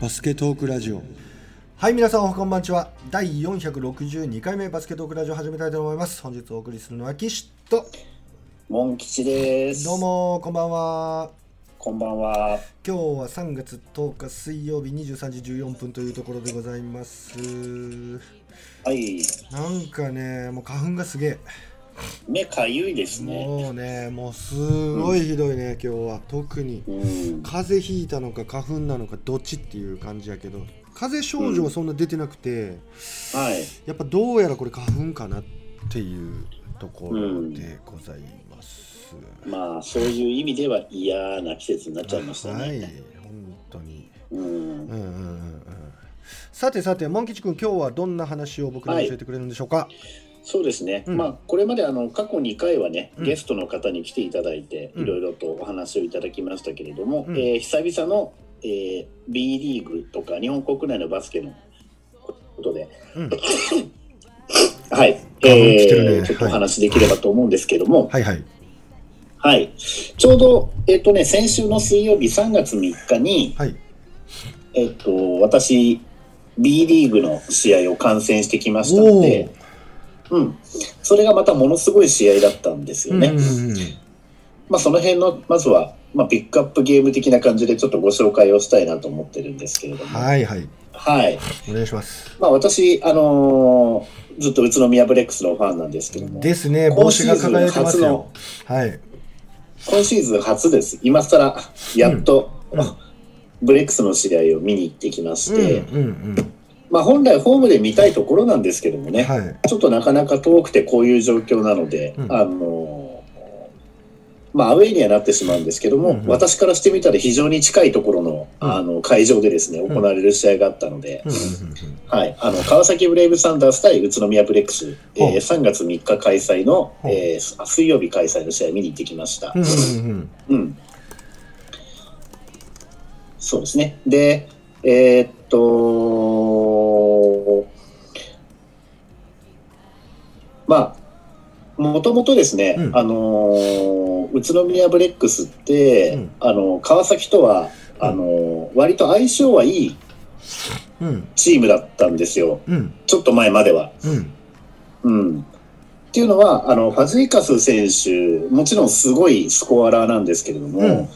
バスケトークラジオはい皆さんおはこんばんちは第462回目バスケトークラジオ始めたいと思います本日お送りするのは岸とモン吉です。どう。もこんばんはこんばんは。今日は3月10日水曜日23時14分というところでございますはい。なんかねもう花粉がすげえ目かゆいですね。もうねもうすごいひどいね、今日は特にうん。風邪ひいたのか花粉なのかどっちっていう感じやけど風邪症状はそんな出てなくて、はい。やっぱどうやらこれ花粉かなっていうところでございます、まあそういう意味では嫌な季節になっちゃいましたはいね。本当にうん。うんうんうんうんさてさてモン吉君今日はどんな話を僕に教えてくれるんでしょうか、そうですね。うん。まあこれまであの過去2回はね、うん。ゲストの方に来ていただいて、うん。いろいろとお話をいただきましたけれども、うん。えー久々の、えー B リーグとか日本国内のバスケのことで、うん。はい。えーちょっとお話できればと思うんですけども、はい。はい。はい。ちょうど、えっ、とね、先週の水曜日3月3日に、はい。えっ、と、私、B リーグの試合を観戦してきましたので、うん。それがまたものすごい試合だったんですよね。うんうんうんまあ、その辺の、まずは、まあ、ピックアップゲーム的な感じでちょっとご紹介をしたいなと思ってるんですけれども。はいはいはい。お願いしますまあ、私、あのーずっと宇都宮ブレックスのファンなんですけども、ですね帽子が輝いてますよはい今シーズン初です。今更、やっと、うんうんブレックスの試合を見に行ってきまして、うんうんまあ本来ホームで見たいところなんですけどもね、うんはい。ちょっとなかなか遠くてこういう状況なので、うん。あのまあアウェイにはなってしまうんですけども、うんうん。私からしてみたら非常に近いところの,、うん。あの会場でですねん。行われる試合があったので、はい、あの川崎ブレイブサンダース対宇都宮ブレックス、えーほう3月3日開催の、えー水曜日開催の試合見に行ってきました。うんうんうん。うん。そうですね。で、えーっと、まあ、もともとですね、うん。あのー宇都宮ブレックスって、うん。あの川崎とは、あのー割と相性はいいうん。チームだったんですよ。うん。ちょっと前までは。うん。うん。っていうのは、あの、ファジーカス選手、もちろんすごいスコアラーなんですけれども、うん。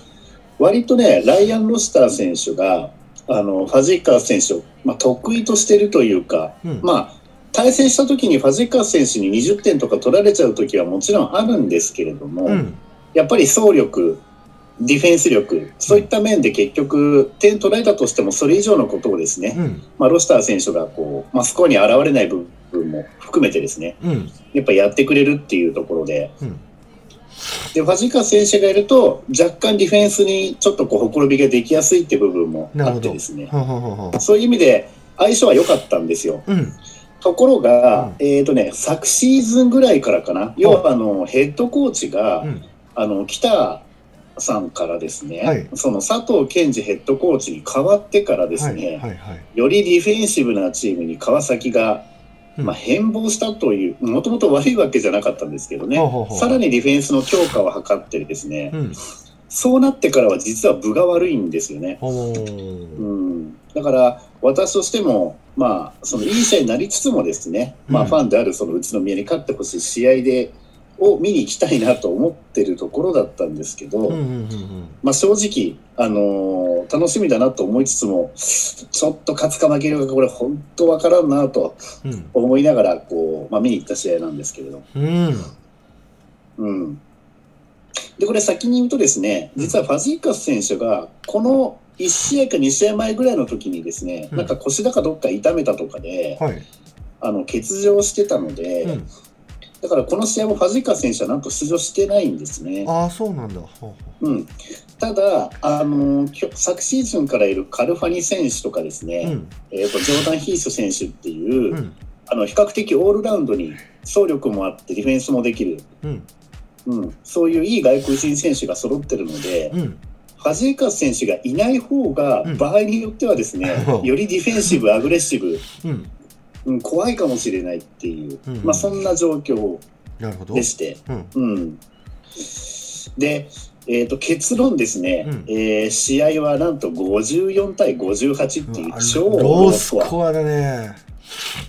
割とね、ライアン・ロスター選手が、あの、ファジーカス選手を、まあ、得意としてるというか、うん。まあ、対戦した時にファジーカス選手に20点とか取られちゃう時はもちろんあるんですけれども、うん。やっぱり走力、ディフェンス力、そういった面で結局、点取られたとしてもそれ以上のことをですね、うん。まあ、ロスター選手がこう、まあ、スコアに現れない部分も含めてですね、うん。やっぱやってくれるっていうところで、うんでファジーカス選手がいると、若干ディフェンスにちょっとこうほころびができやすいって部分もあってですね、そういう意味で相性は良かったんですよ。うん。ところが、うん。えっ、とね、昨シーズンぐらいからかな、要はあのヘッドコーチが、うん。あの北さんからですね、はい。その佐藤健二ヘッドコーチに変わってからですね、はい。はい。はい。よりディフェンシブなチームに川崎がうんまあ、変貌したという、もともと悪いわけじゃなかったんですけどね、さらにディフェンスの強化を図ってですね、うん。そうなってからは実は分が悪いんですよね。ほう。うん、だから私としても、まあ、そのいい試合になりつつもですね、まあ、うん。ファンであるその宇都宮に勝ってほしい試合でを見に行きたいなと思ってるところだったんですけど、まあ、正直、あのー楽しみだなと思いつつもちょっと勝つか負けるかこれ本当わからんなとうん。思いながらこう、まあ、見に行った試合なんですけれど、うん。うん、でこれ先に言うとですね実はファジーカス選手がこの1試合か2試合前ぐらいの時にですね、うん。なんか腰だかどっか痛めたとかではい。あの欠場してたので、うんだからこの試合もファジーカス選手はなんと出場してないんですね。ああそうなんだ。ほうん、ただ、あのきょ昨シーズンからいるカルファニ選手とかですね、ううん。えー、とジョーダン・ヒース選手っていう、うん。あの比較的オールラウンドに走力もあってディフェンスもできる、うん。うん、そういういい外国人選手が揃ってるので、うん。ファジーカス選手がいない方がうん。場合によってはですね、う。んよりディフェンシブ、アグレッシブ、うんうん、怖いかもしれないっていう、うんまあ、そんな状況でして、うん。うん、で、えー、と結論ですね、うん。えー試合はなんと54対58っていううん超ロローーススコア。だね。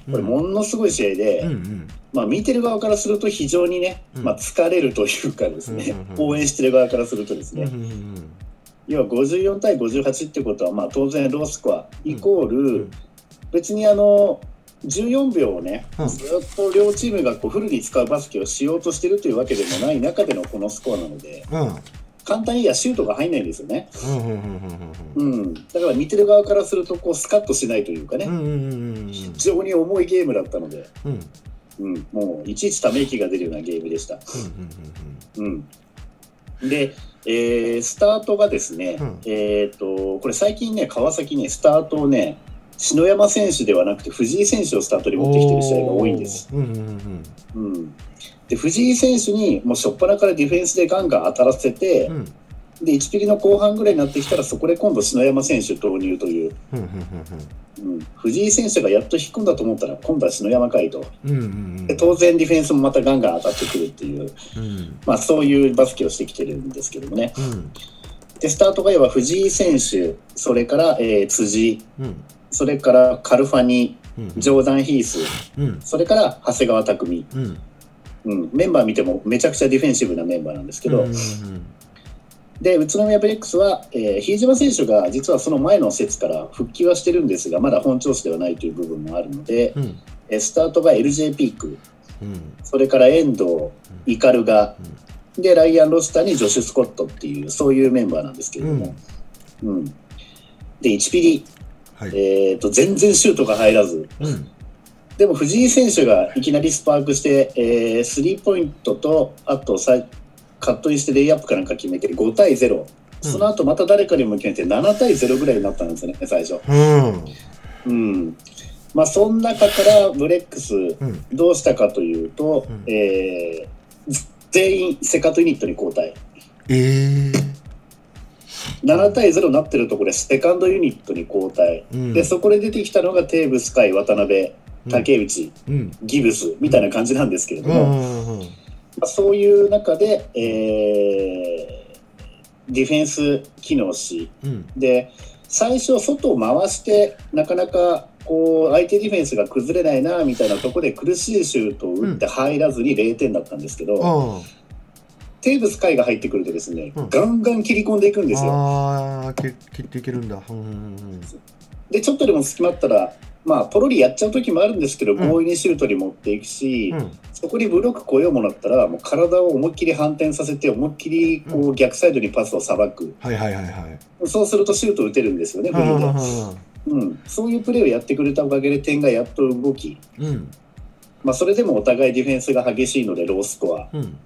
これものすごい試合で、うんうん。まあ、見てる側からすると非常にね、うん。まあ、疲れるというかですね、うんうんうん応援してる側からするとですね、うんうんうん要は54対58ってことは、まあ、当然ロースコアイコール、うん。別にあの14秒をね、うん。ずっと両チームがこうフルに使うバスケをしようとしてるというわけでもない中でのこのスコアなのでうん。うん簡単に言えばシュートが入んないんですよね、だから見てる側からするとこうスカッとしないというかね、非常に重いゲームだったので、うん。うん。うん、もういちいちため息が出るようなゲームでした。うん、で、えースタートがですね、うん。えっ、と、これ最近ね、川崎ね、スタートをね、篠山選手ではなくて藤井選手をスタートに持ってきてる試合が多いんです。うんうんうんうん、で、藤井選手にもう初っ端からディフェンスでガンガン当たらせて、うん。で、1ピリの後半ぐらいになってきたら、そこで今度篠山選手投入という、うん藤井選手がやっと引くんだと思ったら、今度は篠山かいと。で当然ディフェンスもまたガンガン当たってくるっていう、うん。まあそういうバスケをしてきてるんですけどもね。うん。で、スタートがいわば藤井選手、それから、えー辻、うんそれからカルファニ、うんジョーダン・ヒース、うん。それから長谷川匠、うん。うん、メンバー見てもめちゃくちゃディフェンシブなメンバーなんですけど、うんうんで、宇都宮ブレックスは、えー比江島選手が実はその前の節から復帰はしてるんですが、まだ本調子ではないという部分もあるので、うん。えースタートが LJ ピーク、うん。それから遠藤、イカルガ、で、ライアン・ロスターにジョシュ・スコットっていう、そういうメンバーなんですけれども、うん。で、1ピリ、はいえっ、と、全然シュートが入らず、うんでも藤井選手がいきなりスパークして、えースリーポイントと、あとさカットインしてレイアップかなんか決めて5対0。その後また誰かにも決めて7対0ぐらいになったんですよね、最初。うんうん。まあ、その中からブレックス、うんどうしたかというと、うんえー全員セカンドユニットに交代。ええ7対0になってるところでセカンドユニットに交代。うん。で、そこで出てきたのがテーブス海、渡辺、竹内、うん。ギブスみたいな感じなんですけれどうも、まあ、そういう中で、えーディフェンス機能し、うん。で、最初、外を回して、なかなかこう相手ディフェンスが崩れないなみたいなところで苦しいシュートを打って入らずに0点だったんですけど、あテーブス海が入ってくるとですね、うん。ガンガン切り込んでいくんですよ。ああ切切っていけるんだ。うんうんで、ちょっとでも隙間あったら、まあ、ポロリやっちゃう時もあるんですけど、ん。強引にシュートに持っていくし、うん。うんそこにブロック来ようもなったら、もう体を思いっきり反転させて、思いっきりこうう逆サイドにパスをさばく。はいはいはいはい。そうするとシュート打てるんですよね、フうんリーで。うん、そういうプレーをやってくれたおかげで点がやっと動き、うん。まあ、それでもお互いディフェンスが激しいのでロースコア。うん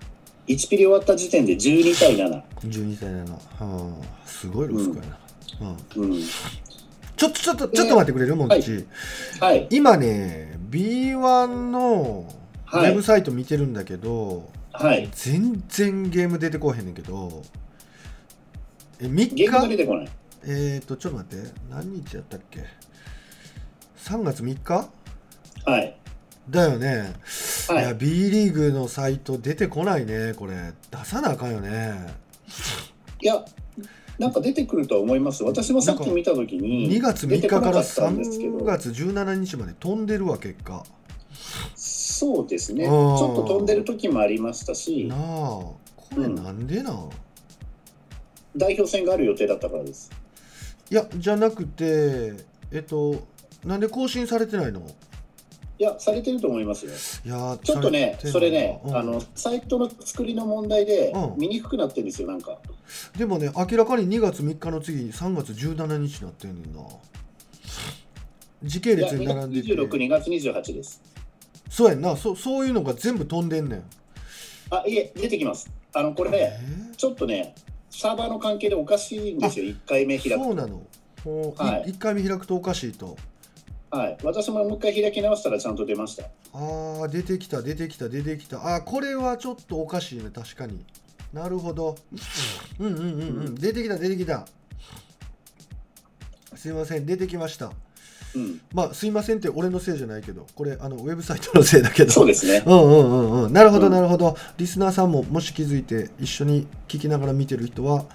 1ピリ終わった時点で12対7。12対7はあすごいロスコやな。うん。うん、ちょっとちょっとちょっと待ってくれる？もんちはい。今ね B1 のウはい。ェブサイト見てるんだけどはい。全然ゲーム出てこへんねんけどえ3ゲームが出日てこない。えっ、ー、とちょっと待って。何日やったっけ？3月3日？はい。だよね、い、はい。や B リーグのサイト出てこないねこれ。出さなあかんよね。いや、なんか出てくるとは思います。私もさっき見たときに、2月3日からなったんですけ3ど、月17日まで飛んでるわ結果。そうですね。ちょっと飛んでる時もありましたし。なあ、これなんでなん、代表戦がある予定だったからです。いやじゃなくてえっとなんで更新されてないの？いや、されてると思いますよ。いやちょっとね、それね、うん。あの、サイトの作りの問題でうん。見にくくなってるんですよ、なんか。でもね明らかに2月3日の次3月17日になってんねんな。時系列に並んでて。26、2月28です。そうやんな。そそういうのが全部飛んでんねん。あ、いえ、出てきます。あの、これえね、ちょっとね、サーバーの関係でおかしいんですよ、1回目開くと。そうなの。ほういはい。1回目開くとおかしいとはい。私ももう一回開き直したらちゃんと出ました。あー出てきた出てきた出てきた。あーこれはちょっとおかしいね。確かに。なるほど。うんうんうんうん。出てきた出てきた。すいません。出てきました。うん、まあすいませんって俺のせいじゃないけど。これあのウェブサイトのせいだけど。そうですね。うんうんうんうん。なるほどうん。なるほど、リスナーさんももし気づいて一緒に聞きながら見てる人は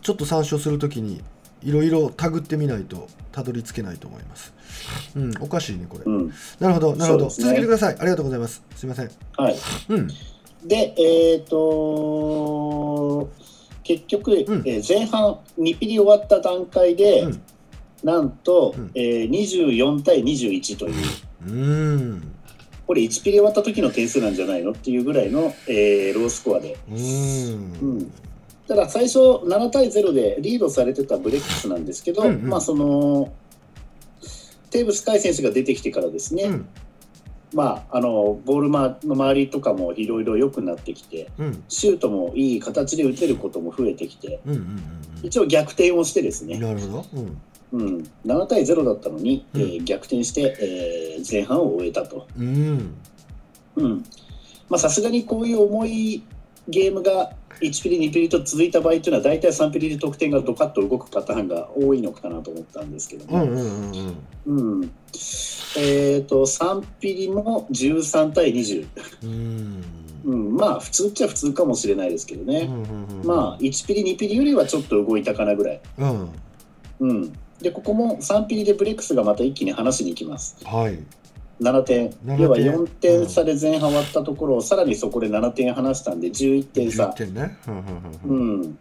ちょっと参照するときにいろいろタグってみないとたどり着けないと思います。うんおかしいねこれ、うん、なるほどなるほど、ね。続けてください。ありがとうございます。すいません。はい。うん。で、えっ、と結局、うん。えー前半2ピリ終わった段階で、うん。なんと、うん。えー24対21という、うーん。これ1ピリ終わった時の点数なんじゃないの？っていうぐらいの、えーロースコアで。うーん。うんただ最初7対0でリードされてたブレックスなんですけど、うんうん。まあそのテーブス海選手が出てきてからですね、うん。まああのボールまの周りとかもいろいろ良くなってきてうん。シュートもいい形で打てることも増えてきてうんうん一応逆転をしてですね、うんなるほど。うん。うん、7対0だったのに、うん。えー逆転して、えー前半を終えたと。うん。うん。まあさすがにこういう重いゲームが1ピリ2ピリと続いた場合というのは大体3ピリで得点がドカッと動くパターンが多いのかなと思ったんですけども、うんうんうんうん。うん。えー、と3ピリも13対20、うん。うん、まあ普通っちゃ普通かもしれないですけどね、うんうんうんまあ1ピリ2ピリよりはちょっと動いたかなぐらい、うん。うん、でここも3ピリでブレックスがまた一気に離しに行きます。はい7点7点。要は4点差で前半終わったところをさらにそこで7点離したんで11点差。11点ね。うんうんうんうん、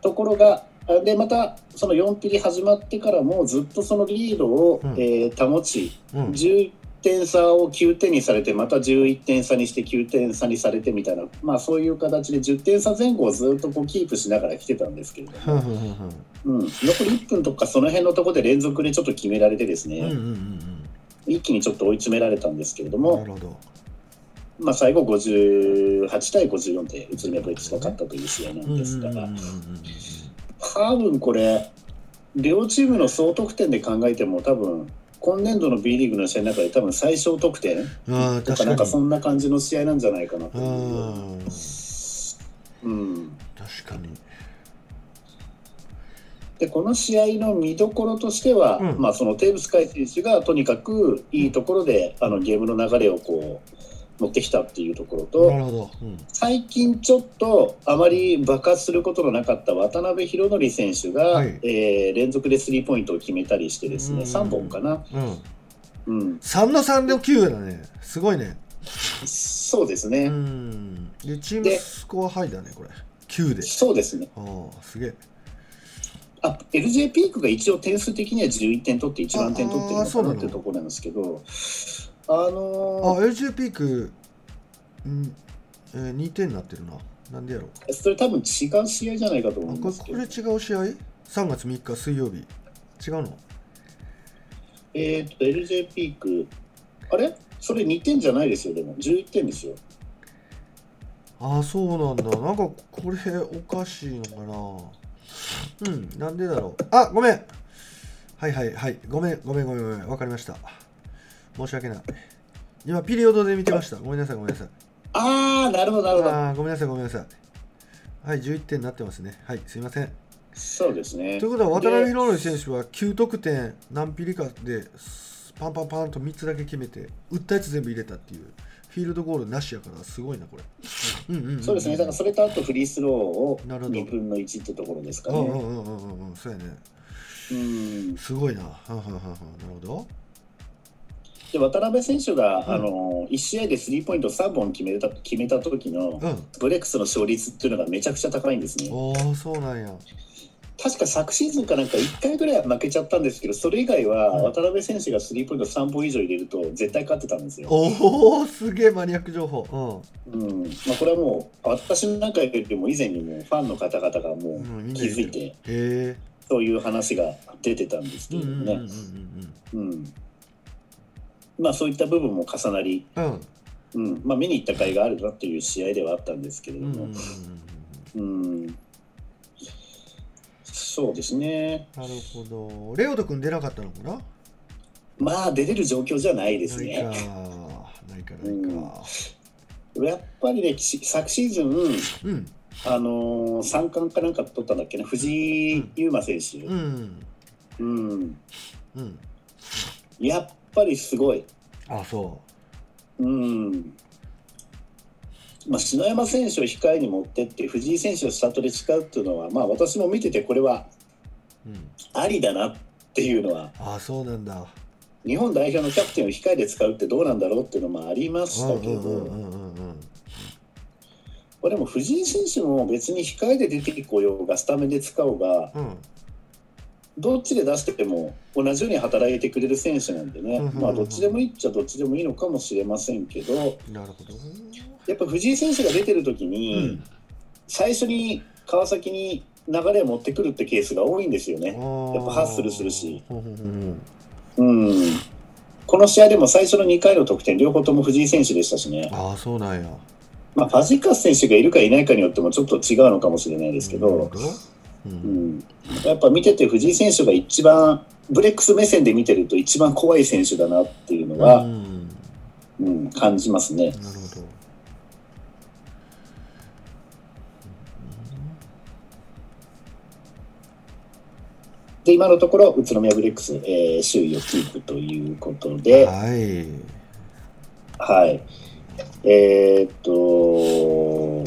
ところがあでまたその4ピリ始まってからもずっとそのリードを、うん。えー保ちうん。11点差を9点にされてまた11点差にして9点差にされてみたいな、まあ、そういう形で10点差前後をずっとこうキープしながら来てたんですけれども、うんうんうんうん、残り1分とかその辺のところで連続でちょっと決められてですね、うんうんうん一気にちょっと追い詰められたんですけれども、るほど。まあ、最後58対54で宇都宮ブレックスが勝ったという試合なうんですが。多分これ両チームの総得点で考えても多分今年度の B リーグの試合の中で多分最小得点。とかなんかそんな感じの試合なんじゃないかなとういう、んうん、確かにでこの試合の見どころとしては、うん。まあ、そのテーブス海選手がとにかくいいところであのゲームの流れをこう持ってきたっていうところとなるほど。うん。最近ちょっとあまり爆発することのなかった渡辺裕則選手が、はい。えー連続でスリーポイントを決めたりしてですね、うん。3本かな。うん。うん。3の3で9だね。すごいね。そうですうね、ん。でチームスコアハイだねこれ。9で。そうですね。ああすげえあ LJ ピークが一応点数的には11点取って1番点取ってるのかなっていうところなんですけど、あのあー LG ピーク、うんえー、2点になってるな。なんでやろう？それ多分違う試合じゃないかと思あうんですけど。これこれ、違う試合 ?3 月3日水曜日。違うの？えっ、と、LJ ピーク、あれ？それ2点じゃないですよ、でも。11点ですよ。ああそうなんだ。なんかこれおかしいのかなうんなんでだろう。あごめん。はいはいはい。ごめんごめんごめんごめん。わかりました。申し訳ない。今ピリオドで見てました。ごめんなさいごめんなさい。あー、なるほど、なるほど。あーごめんなさいごめんなさい。はい11点になってますね。はいすいません。そうですね。という。ことは渡辺で裕則選手は9得点何ピリかでパンパンパンと3つだけ決めて打ったやつ全部入れたっていうフィールドゴールなしやからすごいなこれ。うんうんんん。そうですね、だからそれとあとフリースローをなるほど2分の1ってところですかね。うんうんうんうんうんうんそうやね。うん。すごいな。はんはんはんはんなるほど。で渡辺選手が、うんあの1試合でスリーポイント3本決めた決めた時のうん。ブレックスの勝率っていうのがめちゃくちゃ高いんですね。おおそうなんや確か昨シーズンかなんか1回ぐらいは負けちゃったんですけどそれ以外はうん。渡辺選手がスリーポイント3本以上入れると絶対勝ってたんですよ。おおすげえマニアック情報。うん。まあ、これはもう私なんかよりも以前にもファンの方々がもう気づいてそういう話が出てたんですけどうんうんね。うんまあそういった部分も重なり、うん。うん。うんまあ、見に行った甲斐があるなという試合ではあったんですけれどうんうんうんもう、ん。うんそうですね。なるほど。レオト君出なかったのかな？まあ出れる状況じゃないですないか。ね。ないかないか。やっぱりねし昨シーズンうん。あのー三冠かなんか取ったんだっけな？藤井優馬選手、うん。うん。うん。やっぱりすごい。あそうん。まあ、篠山選手を控えに持ってって藤井選手をスタートで使うっていうのは、まあ、私も見ててこれはう、うん、ありだなっていうのはあそうなんだ。日本代表のキャプテンを控えで使うってどうなんだろうっていうのもありましうんたけど、うんうんうんうんうん。これも藤井選手も別に控えで出てこようがスタメンで使おうがうん。どっちで出しても同じように働いてくれる選手なんでね、うんうんうん。まあどっちでもいいっちゃどっちでもいいのかもしれませんけど。なるほどやっぱ藤井選手が出てる時うに、ん。最初に川崎に流れを持ってくるってケースが多いんですよね。やっぱハッスルするし。うんこの試合でも最初の2回の得点両方とも藤井選手でしたしね、ああそうなんや。まあ、ファジーカス選手がいるかいないかによってもちょっと違うのかもしれないですけど、ううん。ん、やっぱ見てて藤井選手が一番ブレックス目線で見てると一番怖い選手だなっていうのうは、ん。うん感じますね。なるで今のところ宇都宮ブレックス、えー首位をキープということで、はい。はい。えーっと、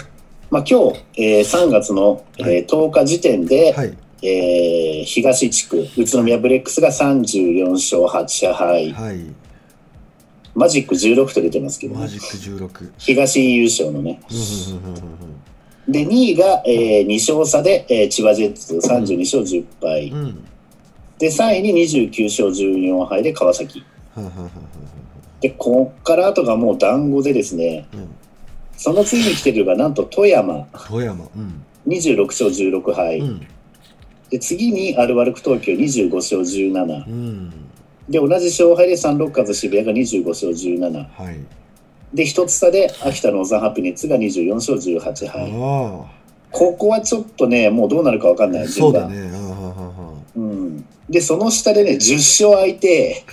まあ、今日、えー3月の、えーはい。10日時点で、はい。えー東地区、宇都宮ブレックスが34勝8敗、はい。マジック16と出てますけど、ね、マジック16東優勝のね。で、2位が、え2勝差で、えー千葉ジェッツ32勝10敗。うん。で、3位に29勝14敗で川崎。で、こっから後がもう団子でですね、うん。その次に来てるのがなんと富山。富山。うん。26勝16敗。うん。で次にアルバルク東京25勝17うん。で同じ勝敗でサンロッカーズ渋谷が25勝17はいで一つ差で秋田のオザンハピネッツが24勝18敗。あここはちょっとねもうどうなるか分かんない。あそうだ順ねでその下でね10勝相手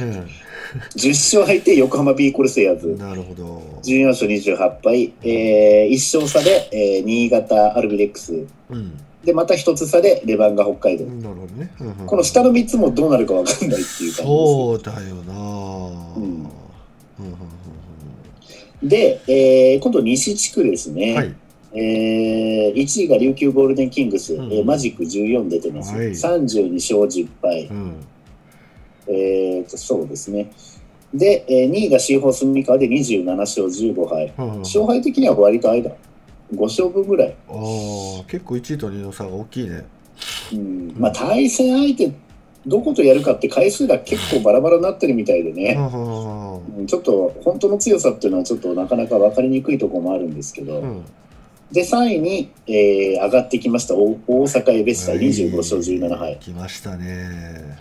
10勝相手横浜ビーコルセイヤーズ。うんなるほど。14勝28敗、えー、1勝差で、えー新潟アルビレックス。うん。でまた一つ差でレバンガ北海道、なるほどね。うんうん。この下の3つもどうなるか分かんないっていう感じですそうだよな。うん。うんうんで、えー今度西地区ですね、うんはい。えー1位が琉球ゴールデンキングス、うん。えーマジック14出てます、はい。32勝10敗、うん。えーとそうですね。で、えー2位がシーホース三河で27勝15敗。うんうん。勝敗的には割と間。5勝分ぐらい、ああ結構1位と2位の差が大きいね。うん。まあ、対戦相手どことやるかって回数が結構バラバラになってるみたいでね、ちょっと本当の強さっていうのはちょっとなかなか分かりにくいところもあるんですけど、うん。で3位に、えー上がってきました。大大阪エベッサ25勝17敗。来ましたね。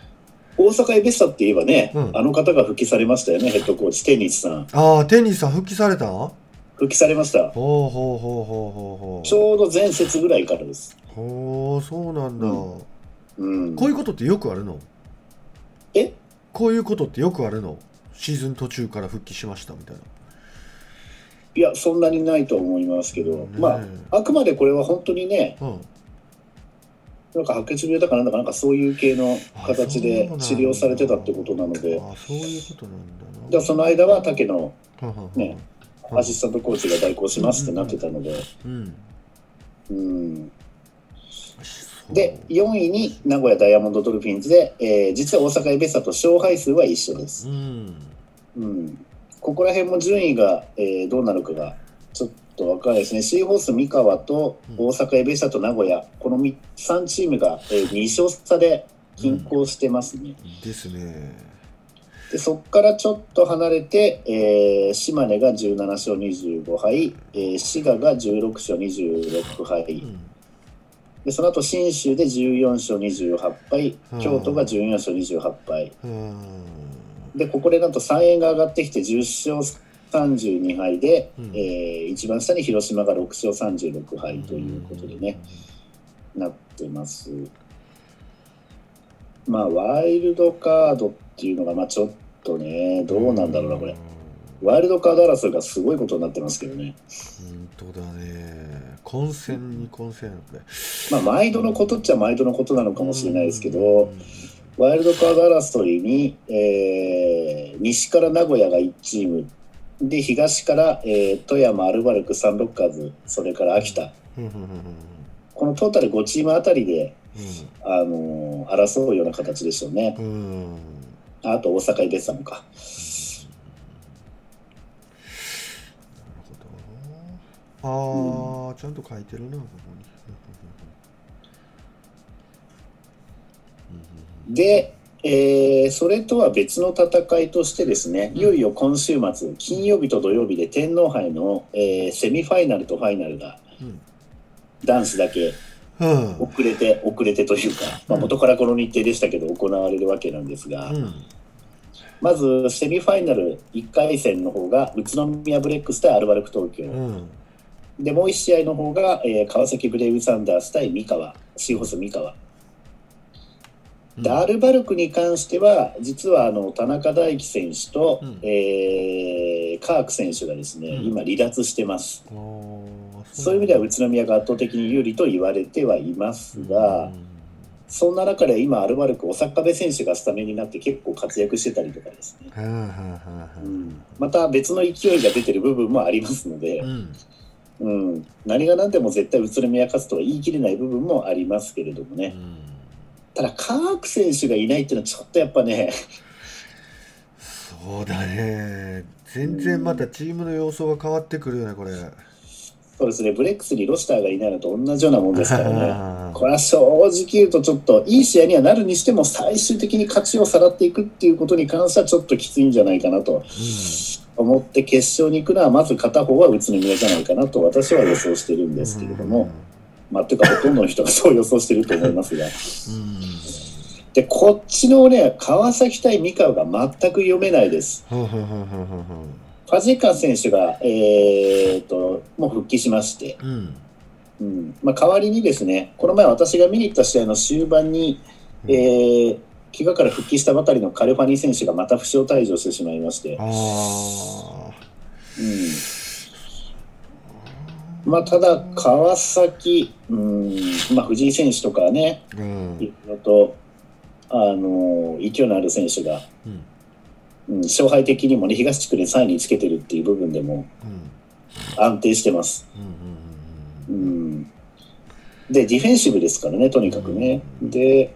大阪エベッサって言えばね、うん。あの方が復帰されましたよねヘッドコーチテニスさん。ああテニスさん復帰された？ん復帰されました。ほうほうほうほうほうほう。ちょうど前節ぐらいからです、ほうそうなんだ、ううん、こういうことってよくあるの？え？こういうことってよくあるの？シーズン途中から復帰しましたみたいな。いやそんなにないと思いますけど、ねえ。まああくまでこれは本当にねうん。なんか白血病だかなんだかなんかそういう系の形で治療されてたってことなので。あそういうことなんだ。なでその間は竹のねアシスタントコーチが代行しますってなってたので、うん。うん、そうで4位に名古屋ダイヤモンドドルフィンズで、えー実は大阪エベッサと勝敗数は一緒です。う、ん。うん、ここら辺も順位が、えーどうなるかがちょっと分からないですね。シーホース三河と大阪エベッサと名古屋この3チームが、え2勝差で均衡してますね、ですね。でそこからちょっと離れて、えー島根が17勝25敗、えー滋賀が16勝26敗、うんでその後信州で14勝28敗うん。京都が14勝28敗うん。でここでなんと3円が上がってきて10勝32敗で、うん。えー一番下に広島が6勝36敗ということでね、なってます。まあワイルドカードっていうのがまあちょっとねどうなんだろうなこれワイルドカード争いがすごいことになってますけどね。本当だね。混戦に混戦これまあ毎度のことっちゃ毎度のことなのかもしれないですけど、ワイルドカード争いに、えー西から名古屋が1チームで東から、えー富山アルバルクサンロッカーズそれから秋田。このトータル5チームあたりで、うん。あのー争うような形でしょうね。うん。あと大阪入れてたのかああ、ちゃんと書いてるなここに。で、えーそれとは別の戦いとしてですね、いよいよ今週末、金曜日と土曜日で天皇杯の、えーセミファイナルとファイナルがうん。男子だけうん。遅れて、遅れてというか、まあ、元からこの日程でしたけど、行われるわけなんですが、うん。まずセミファイナル1回戦の方が宇都宮ブレックス対アルバルク東京、うんでもう1試合の方が、えー川崎ブレイブサンダース対三河、シーホース三河。でアルバルクに関しては、実はあの田中大輝選手と、うん。えーカーク選手がですね、うん。今、離脱してます。そういう意味では宇都宮が圧倒的に有利と言われてはいますが、そんな中で今、アルバルク、小坂部選手がスタメンになって結構活躍してたりとかですね、うん。また別の勢いが出てる部分もありますのでう、んうん、何が何でも絶対宇都宮勝つとは言い切れない部分もありますけれどもね。うん。ただ、カーク選手がいないっていうのはちょっとやっぱね、そうだね。全然またチームの様相が変わってくるよねこれ。そうですね、ブレックスにロスターがいないのと同じようなもんですからね。これは正直言うと、ちょっといい試合にはなるにしても、最終的に勝ちをさらっていくっていうことに関しては、ちょっときついんじゃないかなと思って、決勝に行くのは、まず片方は宇都宮じゃないかなと、私は予想してるんですけれども、まあ、というか、ほとんどの人がそう予想してると思いますが。うん。で、こっちのね、川崎対三河が全く読めないです。ファジーカー選手が、えー、ともう復帰しまして、うん。うん。まあ、代わりにですね、この前私が見に行った試合の終盤に、えー怪我から復帰したばかりのカルファニー選手がまた負傷退場してしまいまして、あうん。まあ、ただ、川崎、うんまあ、藤井選手とかね、ーうん。いろいろと、あの勢いのある選手が、うん。うん、勝敗的にもね、東地区で3位につけてるっていう部分でもうん。安定してます。うんうん。うんで、ディフェンシブですからね、とにかくね。で、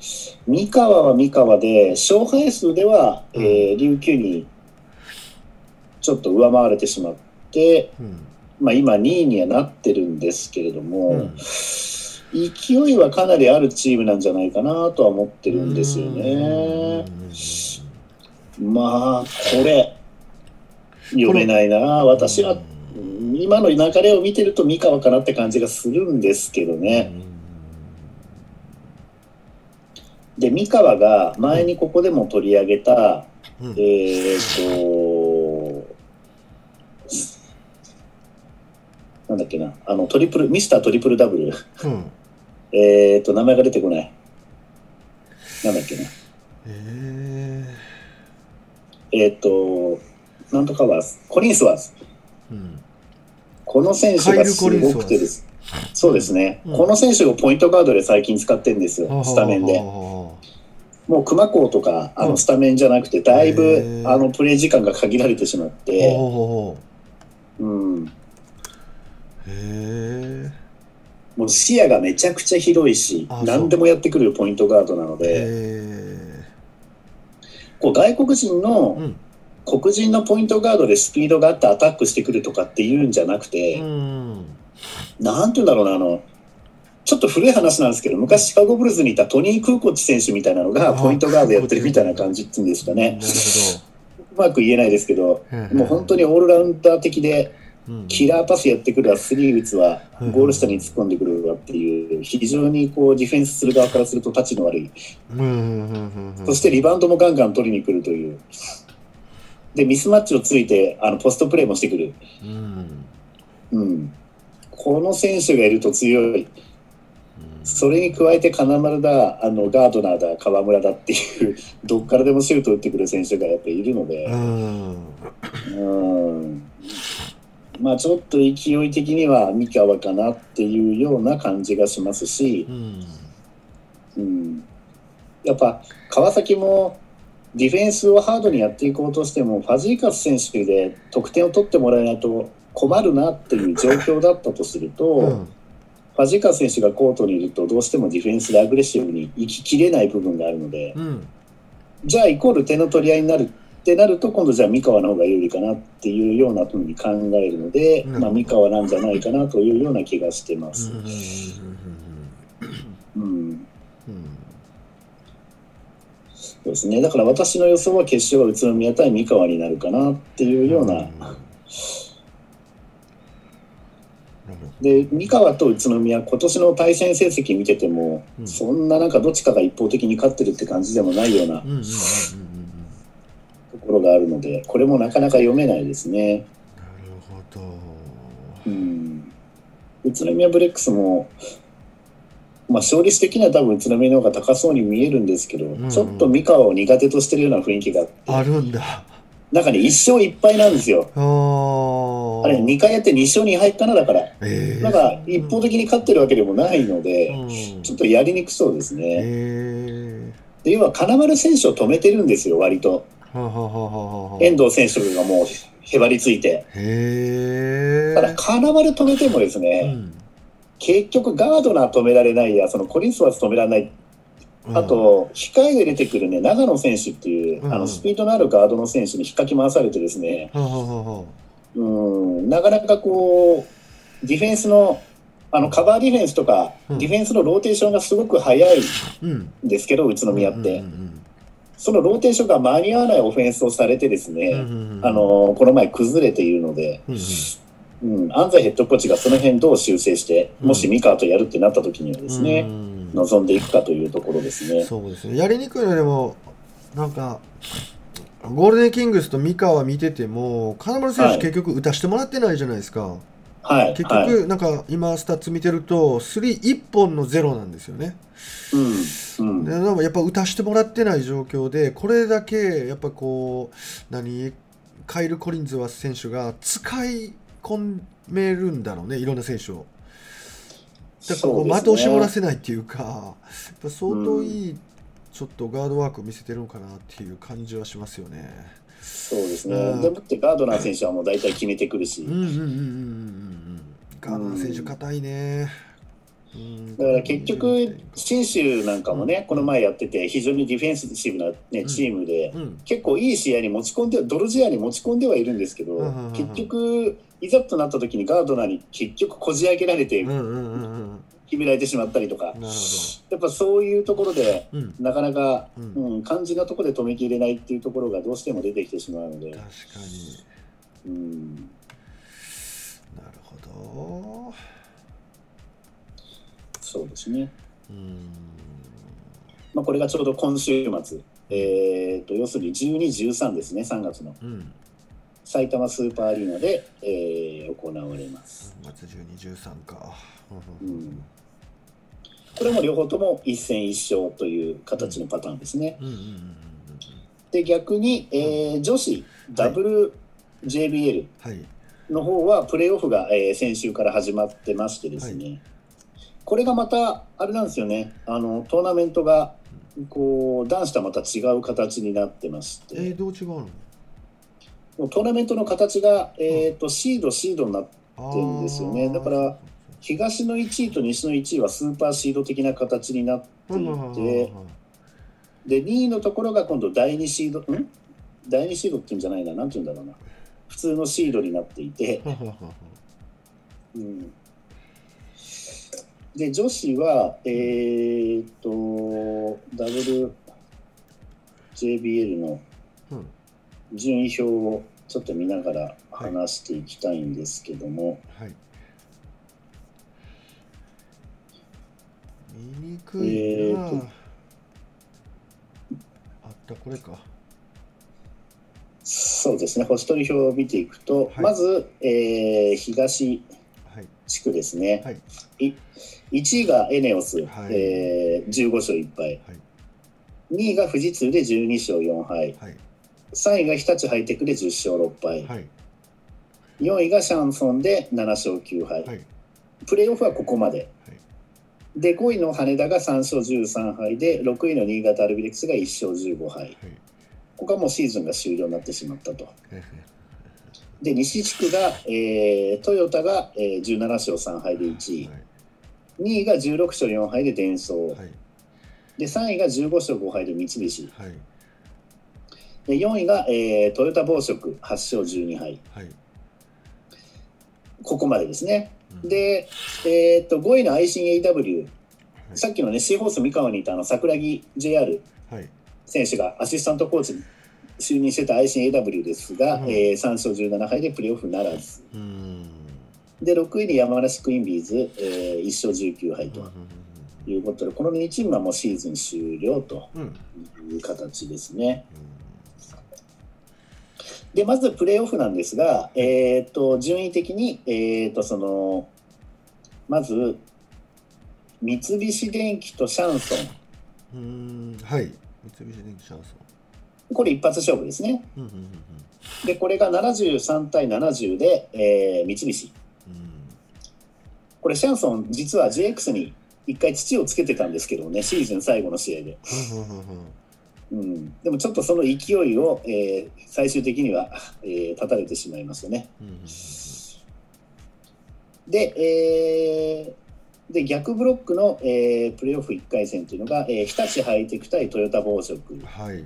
三河は三河で、勝敗数では、えー琉球にちょっと上回れてしまって、うん。まあ、今2位にはなってるんですけれども、うん。勢いはかなりあるチームなんじゃないかなとは思ってるんですよね。まあ、これ、読めないな、私は、今の流れを見てると三河かなって感じがするんですけどね。で、三河が前にここでも取り上げた、うんえー、と、なんだっけな、あの、トリプル、ミスタートリプルダブル、うん えー、と、名前が出てこない。なんだっけな。ええー、と、なんとかは、コリンスワーズ。ーうんこの選手がすごくてです。そうですね、うん。この選手をポイントガードで最近使ってるんですよ、スタメンで。もう熊高とかあうん。のスタメンじゃなくて、だいへぶーあのプレー時間が限られてしまって、もう視野がめちゃくちゃ広いし何でもやってくるポイントガードなので、へこう外国人えのうん黒人のポイントガードでスピードがあってアタックしてくるとかっていうんじゃなくて、うん。なんて言うんだろうな、あの、ちょっと古い話なんですけど、昔シカゴブルーズにいたトニー・クーコッチ選手みたいなのがあポイントガードやってるみたいな感じっていうんですかね。うまく言えないですけど、もう本当にオールラウンダー的で、うん。キラーパスやってくるわ、スリー打つわ、うん。ゴール下に突っ込んでくるわっていう、非常にこうディフェンスする側からするとタチの悪い。そしてリバウンドもガンガン取りに来るという。で、ミスマッチをついて、あの、ポストプレーもしてくる。うん。うん。この選手がいると強い。それに加えて金丸だ、あのガードナーだ、河村だっていう、どっからでもシュート打ってくる選手がやっぱりいるので。う、ん。うん、まあちょっと勢い的には三河かなっていうような感じがしますし。う、ん。うん、やっぱ川崎もディフェンスをハードにやっていこうとしても、ファジーカス選手で得点を取ってもらえないと困るなっていう状況だったとすると、うん。ファジーカス選手がコートにいると、どうしてもディフェンスでアグレッシブに行ききれない部分があるので、うん。じゃあイコール点の取り合いになるってなると、今度じゃあ三河の方が有利かなっていうようなふうに考えるので、うん。まあ、三河なんじゃないかなというような気がしてます。うんうんうんうんそうですね、だから私の予想は決勝は宇都宮対三河になるかなっていうような、で三河と宇都宮、今年の対戦成績見てても、うん。そんななんかどっちかが一方的に勝ってるって感じでもないようなところがあるので、これもなかなか読めないですね。なるほど。うん、宇都宮ブレックスも、まあ、勝率的には多分宇都宮の方が高そうに見えるんですけど、んうんちょっと三河を苦手としてるような雰囲気があって、あるんだなんかね、1勝1敗なんですよ。あれ、2回やって2勝2敗かな、だから。えーなんか一方的に勝ってるわけでもないので、うんちょっとやりにくそうですね。えで、要は金丸選手を止めてるんですよ、割と。ーははははは遠藤選手がもうへばりついて。ただ、金丸止めてもですうね、ん結局ガードナー止められないや、そのコリンズワース止められない。うん。あと、控えで出てくるね、長野選手っていう、うんあの、スピードのあるガードの選手に引っかき回されてですね、ははははうん、なかなかこう、ディフェンスの、あの、カバーディフェンスとか、うん。ディフェンスのローテーションがすごく早いんうんですけど、宇都宮って。うんうんそのローテーションが間に合わないオフェンスをされてですね、うんうんうん。あのこの前崩れているので、うん安齋ヘッドコーチがその辺どう修正して、もし三河とやるってなった時にはですうね、ん臨んでいくかというところですね。そうですねやりにくいのでもなんかゴールデンキングスと三河見てても金丸選手はい結局打たしてもらってないじゃないですか、はい。結はい。局なんか今スタッツ見てると31本のゼロなんですよねうん。うん。でやっぱ打たしてもらってない状況でこれだけやっぱこう何？カイル・コリンズワ選手が使い込めるんだろうねいろんな選手を。だからこう的を絞らせないっていうかやっぱ相当いいちょっとガードワークを見せてるのかなっていう感じはしますよね。そうですね。うん。でもってガードナー選手はもう大体決めてくるし。うん、うんうんうんうんうんガーナー選手硬いね。うんだから結局、信州なんかもね、この前やってて、非常にディフェンシブな、ね、チームで、うん。結構いい試合に持ち込んで、ドル試合に持ち込んではいるんですけど、結局、いざとなった時にガードナーに結局こじ開けられて決められてしまったりとか、やっぱそういうところで、なかなか、ううんん、肝心なところで止めきれないっていうところがどうしても出てきてしまうので、確かに。うん、なるほどそうですね。うん。まあ、これがちょうど今週末、えー、と要するに12、13ですね、3月の。うん。埼玉スーパーアリーナで、えー行われます。3月12、13か。うん。これも両方とも一戦一勝という形のパターンですね。で、逆に、えー女子ダブル JBL はい。の方はプレーオフが、えー先週から始まってましてですね、これがまたあれなんですよね。あのトーナメントがこう男子とはまた違う形になってまして、えー、どう違うの？もうトーナメントの形が、えー、とシードシードになってるんですよね。だから東の1位と西の1位はスーパーシード的な形になってうん。いてで2位のところが今度第2シードん？第2シードっていうんじゃないな。なんて言うんだろうな。普通のシードになっていて、うんで女子はえーっとダブル JBL のうん順位表をちょっと見ながら話していきたいんですけども、はい。見にくいな、えーとあった、これか。そうですね星取り表を見ていくと、はいまず、えー東はい。地区ですね、はい。い1位がエネオス、はい。えー15勝1敗、はい。2位が富士通で12勝4敗。はい。3位が日立ハイテクで10勝6敗、はい。4位がシャンソンで7勝9敗、はい。プレーオフはここまで。で5位の羽田が3勝13敗で6位の新潟アルビレックスが1勝15敗。はい。ここはもうシーズンが終了になってしまったと。えで西地区が、えートヨタが、えー17勝3敗で1位。はい。2位が16勝4敗でデンソーはい。で3位が15勝5敗で三菱。はい。で4位が、えートヨタ紡織8勝12敗はい。ここまでですね。うん。で、えー、と5位の ICAW はい。さっきのねシーホース三河にいたあの桜木 JR はい。選手がアシスタントコーチに就任してた ICAW ですが、うん。えー3勝17敗でプレーオフならず。うーん。で6位に山梨クイーンビーズ、えー1勝19敗と。うん。いうことでこの2チームはもうシーズン終了と。いう形ですね。でまずプレーオフなんですが、えー、と順位的に、えー、とそのまず三菱電機とシャンソン。うーん。はい。三菱電機シャンソこれ一発勝負ですね。ンうんうんうん。でこれが73対70で、えー三菱。うんこれシャンソン実は JX に一回土をつけてたんですけどねシーズン最後の試合で、うんでもちょっとその勢いを、えー最終的には、えー断たれてしまいますよね。うんうんうんで,、えーで逆ブロックの、えープレーオフ1回戦というのが、えー日立ハイテク対トヨタ紡織。はい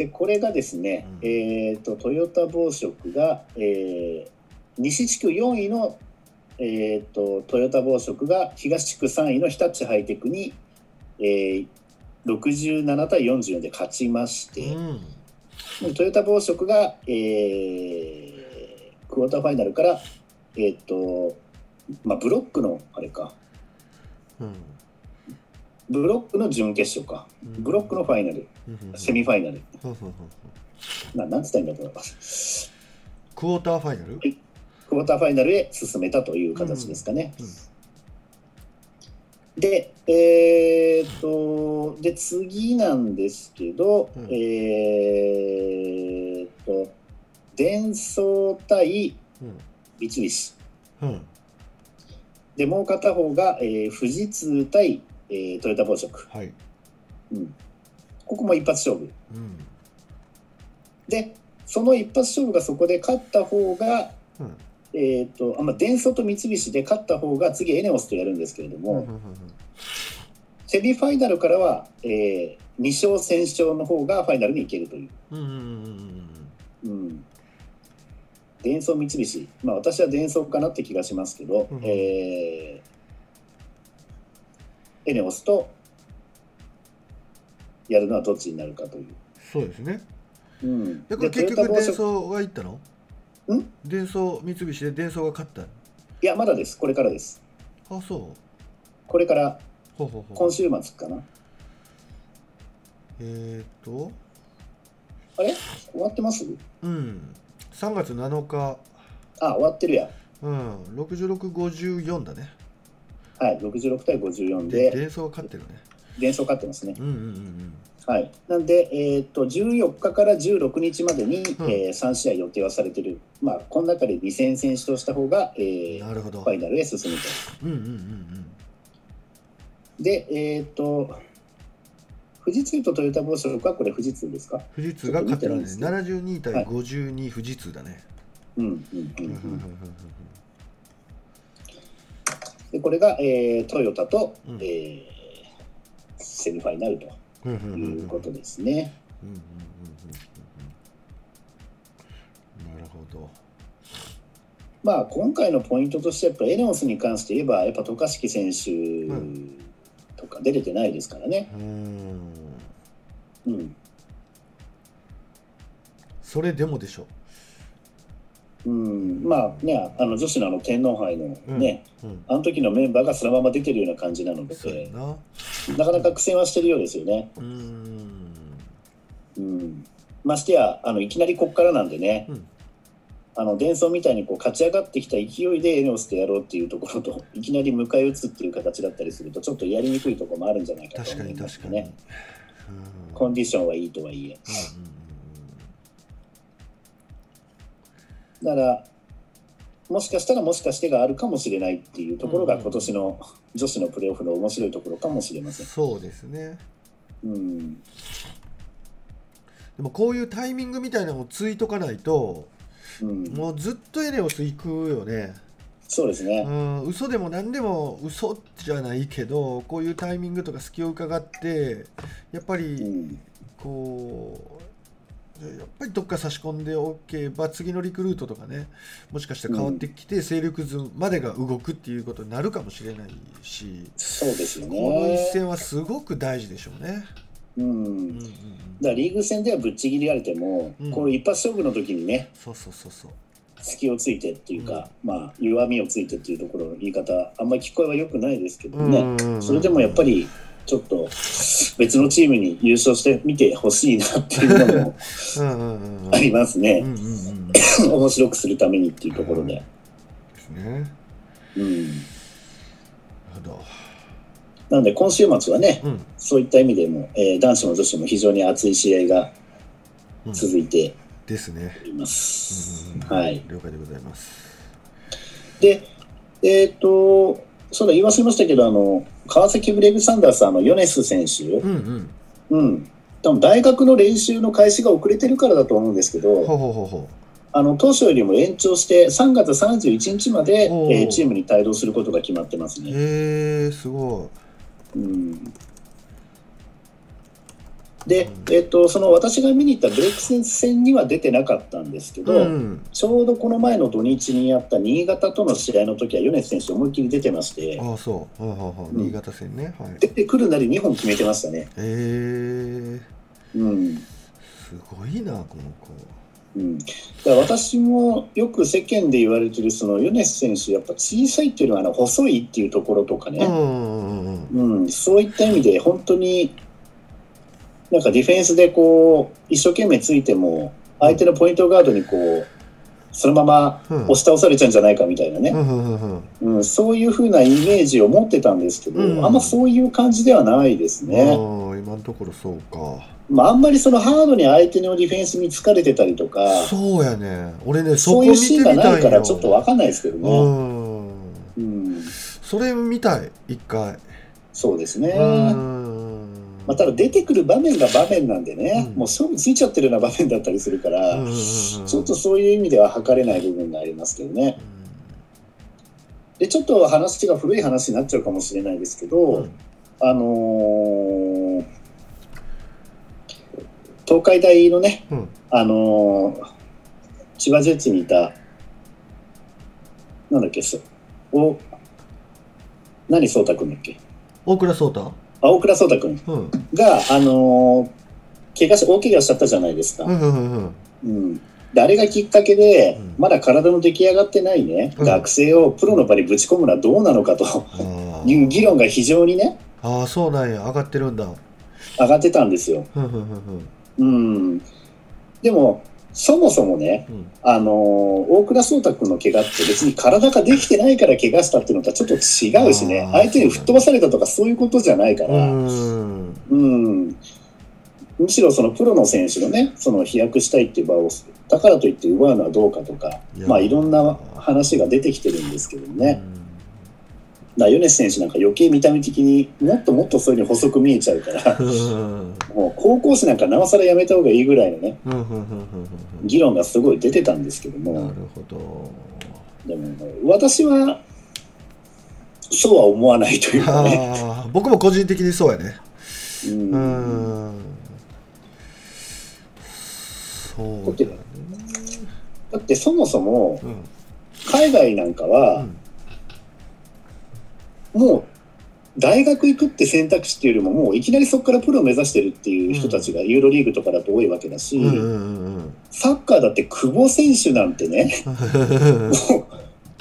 でこれがですね、うん。えー、とトヨタ紡織が、えー西地区4位の、えー、とトヨタ紡織が東地区3位の日立ハイテクに、えー67対44で勝ちまして、うん。トヨタ紡織が、えークォーターファイナルから、えーとまあ、ブロックのあれか。うんブロックの準決勝か。うん。ブロックのファイナル。うんうんセミファイナル。ななんつったらいいんだろうクォーターファイナル？クォーターファイナルへ進めたという形ですかね。うんで、えーっと、で、次なんですけど、うん。えーっと、電装対うん。三菱。うん。で、もう片方が、えー富士通対、えートヨタ紡織。はいうん。ここも一発勝負。うんで、その一発勝負がそこで勝った方が、うんえーっと、あまあ、電装と三菱で勝った方が次エネオスとやるんですけれども、セミファイナルからは、えー、2勝先勝の方がファイナルに行けるという。うんうんうんうんうん。電装三菱。まあ私は電装かなって気がしますけど、うんえーエネオスとやるのはどっちになるかという。そうですね。うん。でこれで結局電トヨタ紡織装がいったの？ん？電装三菱で電装が勝った。いや、まだです。これからです。あそう。これから今週末かな。えーっと。あれ？終わってます？うん。3月7日。あ、終わってるや。うん。6654だねはい。66対54で、で。電装が勝ってるね。電装勝ってますね。うんうんうんはい、なんで、えー、と14日から16日までに、うん。えー3試合予定はされている、まあ、この中で2戦先勝した方が、えうんーなるほど。ファイナルへ進むと。うんうんうんで、えっ、と、富士通とトヨタ紡織はこれ富士通ですか？富士通が勝ってるね。ちょっと見て72対52富士通だね、うんうんうん。うんうんうんうん。で、これが、えートヨタと、うん。えーセミファイナルということですね。なるほど。まあ、今回のポイントとしてやっぱエネオスに関して言えばやっぱ渡嘉敷選手とか出れてないですからね。うーん。うん。それでもでしょ。うん、まあねあの女子のあの天皇杯のね、うん。あの時のメンバーがそのまま出てるような感じなので、な。なかなか苦戦はしてるようですよね。うーん。うん、ましてやあのいきなりこっからなんでね、うん。あの伝送みたいにこう勝ち上がってきた勢いでエネオスでやろうっていうところといきなり迎え撃つっていう形だったりするとちょっとやりにくいところもあるんじゃないかと確か思いに確かに、ますね。うん。コンディションはいいとはいえ。うんうんだからもしかしたらもしかしてがあるかもしれないっていうところがうん。今年の女子のプレーオフの面白いところかもしれません。そうですね。うん、でもこういうタイミングみたいなのをついとかないとうん、もうずっとエネオス行くよね。そうですね。う。ん。嘘でも何でも嘘じゃないけどこういうタイミングとか隙を伺ってやっぱうりん、こうやっぱりどっか差し込んでおけば次のリクルートとかねもしかして変わってきて勢力図までが動くっていうことになるかもしれないしそうですよこの一ね。戦はすごく大事でしょうね。う、うんんうんうん、だからリーグ戦ではぶっちぎりられても、うんこういう一発勝負の時にね、そうそうそうそう。隙をついてっていうか、まあ弱みをついてっていうところの言い方、あんまり聞こえは良くないですけどね。うんそれでもやっぱりちょっと別のチームに優勝してみてほしいなっていうのもうんうんうんうんありますねう。んうんうんです面白くするためにっていうところで。ね。うん。なるほど。なので今週末はね、うんそういった意味でも、えー男子も女子も非常に熱い試合がうん続いてですね。います。うんうんうんはい。了解でございます。で、えっ、と、そうだ、言い忘れましたけど、あの、川崎ブレイブサンダース、あの、ヨネス選手、うんうん。うん。多分大学の練習の開始が遅れてるからだと思うんですけど、ほうほうほうほあの当初よりも延長して3月31日まで、えーチームに帯同することが決まってますう。ね。へえすごうん、で、えっとその私が見に行ったブレイク戦戦には出てなかったんですけい。ど、うん。ちょうどこの前の土日にやった新潟との試合の時は米津選手思いっきり出てましてああそう。新潟戦ね。はい。出てくるなり2本決めてましたね。へえうんすごいなこの子。うん、だから私もよく世間で言われてるその米津選手やっぱ小さいっていうのはあの細いっていうところとかね、うんうん、そういった意味で本当になんかディフェンスでこう一生懸命ついても相手のポイントガードにこうそのままうん。押し倒されちゃうんじゃないかみたいなね、うんそういう風なイメージを持ってたんですけど、うんあんまそういう感じではないですね。今のところそうか。まあ、あんまりそのハードに相手のディフェンスに疲れてたりとかそうやね。俺ねそそういうシーンがない。からちょっとわかんないですけどうね。ん。うん、それ見たい一回。そうですね。うん。まあ、ただ出てくる場面が場面なんでね、うん。もう勝負ついちゃってるような場面だったりするから、うんうんうんちょっとそういう意味では測れない部分がありますけどね。で、ちょっと話が古い話になっちゃうかもしれないですけど、うん。あのー東海大のね、うん。あのー千葉ジェッツにいた、なんだっけ、そうお何颯太君だっけ？大倉颯太青倉颯太君うん。が、あのー怪我し大怪我しちゃったじゃないですか。うんあれがきっかけで、うん。まだ体の出来上がってないね、うん。学生をプロの場にぶち込むのはどうなのかと。あいう議論が非常にね、ああそうなんや。上がってるんだ。上がってたんですよ。うん、でも、そもそもね、うん。あのー大倉颯太君の怪我って別に体ができてないから怪我したっていうのとはちょっと違うしね。相手に吹っ飛ばされたとかそういうことじゃないから、うんうん、むしろそのプロの選手のねその飛躍したいっていう場をだからといって奪うのはどうかとかまあいろんな話が出てきてるんですけどね、うんだ米津選手なんか余計見た目的にもっともっとそういうふうに細く見えちゃうからうん。もう高校生なんかなおさらやめた方がいいぐらいのねうんうんうんうん。うん議論がすごい出てたんですけども。なるほど。でも私はそうは思わないというかね。僕も個人的にそうやね。ううん。んそうだね。だってそもそもうん。海外なんかうはんもう大学行くって選択肢っていうよりももういきなりそこからプロを目指してるっていう人たちがユーロリーグとかだと多いわけだし、サッカーだって久保選手なんてね、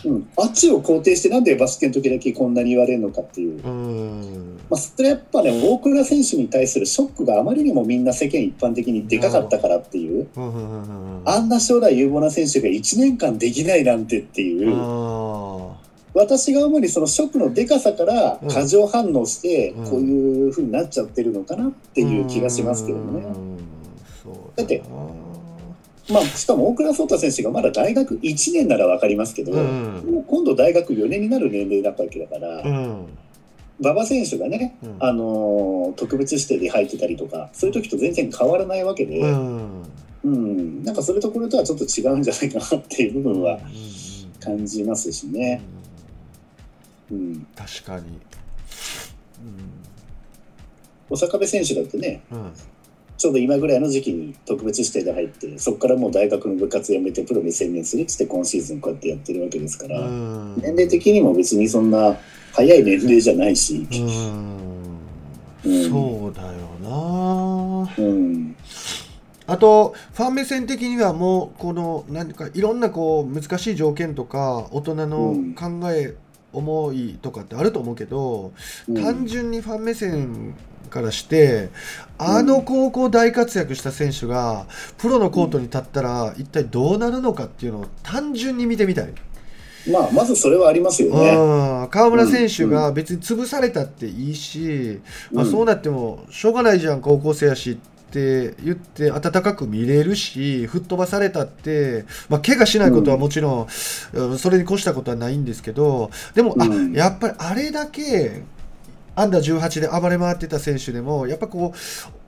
うん、あっちを肯定してなんでバスケの時だけこんなに言われるのかっていう、うん。まあ、それやっぱね大倉選手に対するショックがあまりにもみんな世間一般的にでかかったからっていう。あんな将来有望な選手が1年間できないなんてっていう、あ私が主にそのショックのでかさからうん。過剰反応してうん。こういう風になっちゃってるのかなっていう気がしますけどね。だってまあ、しかも大倉颯太選手がまだ大学1年なら分かりますけど、うん。もう今度大学4年になる年齢だったわけだから、うん。馬場選手がね、うん。あのー特別指定で入ってたりとか、そういう時と全然変わらないわけで、ううん。んなんかそれとこれとはちょっと違うんじゃないかなっていう部分はうん。感じますしね。うん、確かに。小坂部選手だってね、うん。うんちょうど今ぐらいの時期に特別指定で入って、そこからもう大学の部活辞めてプロに専念するっつって今シーズンこうやってやってるわけですから、うん。年齢的にも別にそんな早い年齢じゃないし、うん。うん。そうだよな。うん、あとファン目線的にはもうこの何かいろんなこう難しい条件とか大人のうん。考え、思いとかってあると思うけど、うん単純にファン目線からしてあの高校大活躍した選手がプロのコートに立ったら一体どうなるのかっていうのを単純に見てみたい。まあまずそれはありますよね。うん川村選手が別に潰されたっていいし、まあ、うんそうなってもしょうがないじゃん高校生やしって言って温かく見れるし吹っ飛ばされたって、まあ、怪我しないことはもちろん、うんそれに越したことはないんですけどでも、うん。あやっぱりあれだけアンダー18で暴れ回ってた選手でもやっぱこう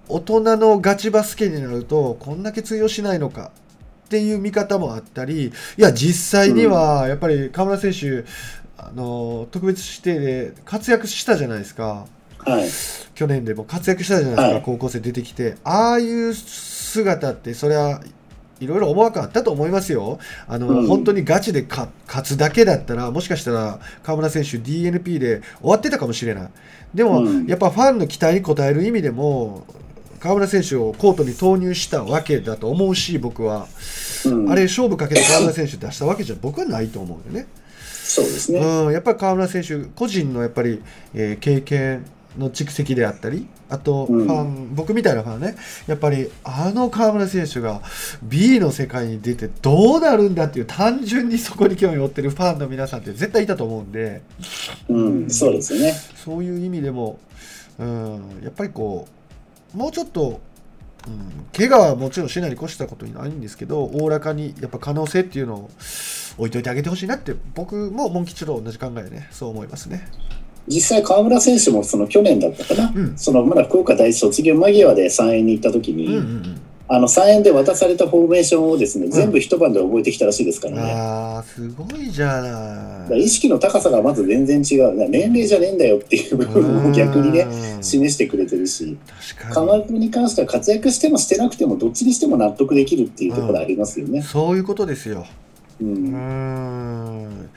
大人のガチバスケになるとこんだけ通用しないのかっていう見方もあったりいや実際にはやっぱり河村選手あの特別指定で活躍したじゃないですかはい。去年でも活躍したじゃないですか、はい。高校生出てきて。ああいう姿ってそれはいろいろ思惑あったと思いますよ。あの、うん。本当にガチでか勝つだけだったらもしかしたら河村選手 DNP で終わってたかもしれない。でも、うん。やっぱファンの期待に応える意味でも河村選手をコートに投入したわけだと思うし僕は、うん。あれ勝負かけて河村選手出したわけじゃ僕はないと思うよね。そうですね。うん、やっぱり河村選手個人のやっぱり、えー経験の蓄積であったりあとフうんァン、僕みたいなファンねやっぱりあの河村選手が B の世界に出てどうなるんだっていう単純にそこに興味を持ってるファンの皆さんって絶対いたと思うんでうん、そうですよね。そういう意味でも、うん、やっぱりこうもうちょっと、うん、怪我はもちろんしないに越したことにないんですけどおおらかにやっぱ可能性っていうのを置いといてあげてほしいなって僕もモン吉と同じ考えでねそう思いますね。実際川村選手もその去年だったかな、うんそのまだ福岡第一卒業間際で3円に行った時に、うんうんうんあの3円で渡されたフォーメーションをですね、ん全部一晩で覚えてきたらしいですからね。ああすごいじゃない。意識の高さがまず全然違う。年齢じゃねえんだよっていう部分を逆にね、うん示してくれてるし、確か川村君に関しては活躍してもしてなくてもどっちにしても納得できるっていうところありますよにね。そういうことですよ。う。うんん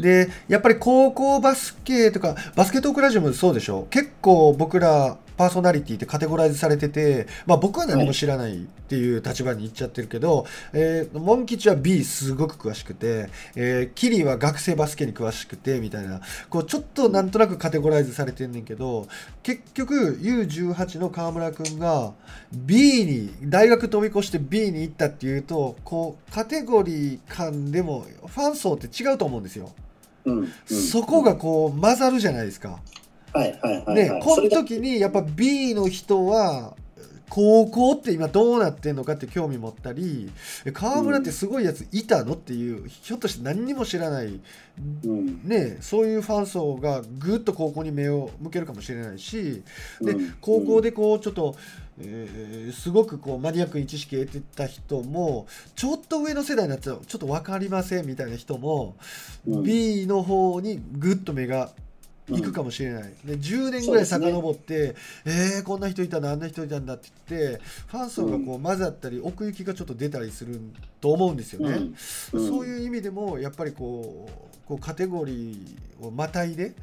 でやっぱり高校バスケとかバスケットークラジオもそうでしょ？結構僕らパーソナリティってカテゴライズされてて、まあ、僕は何も知らないっていう立場に行っちゃってるけど、えーモン吉は B すごく詳しくて、えーキリは学生バスケに詳しくてみたいなこうちょっとなんとなくカテゴライズされてんねんけど結局 U18 の川村君が B に大学飛び越して B に行ったっていうとこうカテゴリー間でもファン層って違うと思うんですよ。うん。うんそこがこう混ざるじゃないですか。はいはいはい、はい。ね、この時にやっぱ B の人は高校って今どうなってんのかって興味持ったりえ川村ってすごいやついたのっていうひょっとして何にも知らない、うん。ね、そういうファン層がぐっと高校に目を向けるかもしれないしでうん高校でこうちょっと、えーすごくこうマニアックに知識を得てた人もちょっと上の世代になっちゃうちょっと分かりませんみたいな人も、うん B の方にぐっと目が行くかもしれない、で10年ぐらい遡って、えー、こんな人いたんだあんな人いたんだって言ってファン層がこう混ざったり奥行きがちょっと出たりすると思うんですよね。うんそういう意味でもやっぱりこうこうカテゴリーをまたいでうん。